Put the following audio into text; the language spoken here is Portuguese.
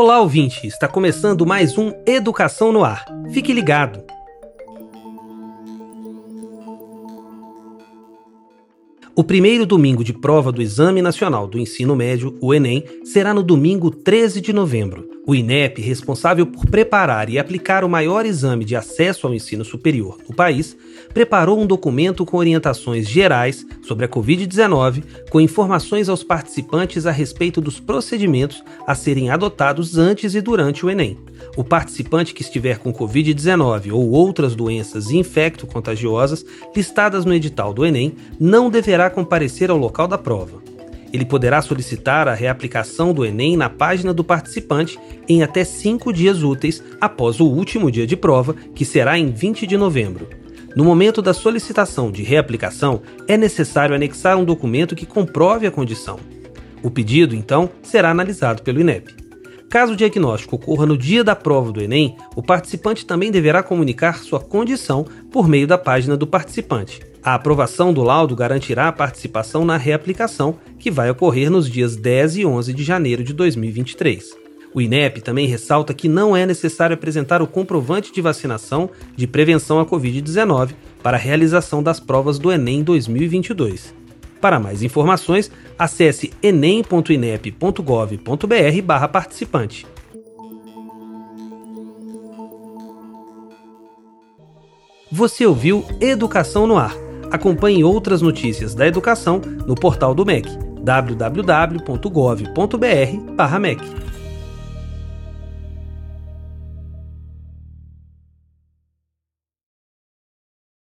Olá, ouvinte! Está começando mais um Educação no Ar. Fique ligado! O primeiro domingo de prova do Exame Nacional do Ensino Médio, o Enem, será no domingo 13 de novembro. O INEP, responsável por preparar e aplicar o maior exame de acesso ao ensino superior no país, preparou um documento com orientações gerais sobre a Covid-19, com informações aos participantes a respeito dos procedimentos a serem adotados antes e durante o Enem. O participante que estiver com Covid-19 ou outras doenças infecto-contagiosas listadas no edital do Enem não deverá comparecer ao local da prova. Ele poderá solicitar a reaplicação do Enem na página do participante em até cinco dias úteis após o último dia de prova, que será em 20 de novembro. No momento da solicitação de reaplicação, é necessário anexar um documento que comprove a condição. O pedido, então, será analisado pelo INEP. Caso o diagnóstico ocorra no dia da prova do Enem, o participante também deverá comunicar sua condição por meio da página do participante. A aprovação do laudo garantirá a participação na reaplicação, que vai ocorrer nos dias 10 e 11 de janeiro de 2023. O INEP também ressalta que não é necessário apresentar o comprovante de vacinação de prevenção à Covid-19 para a realização das provas do Enem 2022. Para mais informações, acesse enem.inep.gov.br/participante. Você ouviu Educação no Ar Acompanhe outras notícias da educação no portal do MEC, www.gov.br/mec.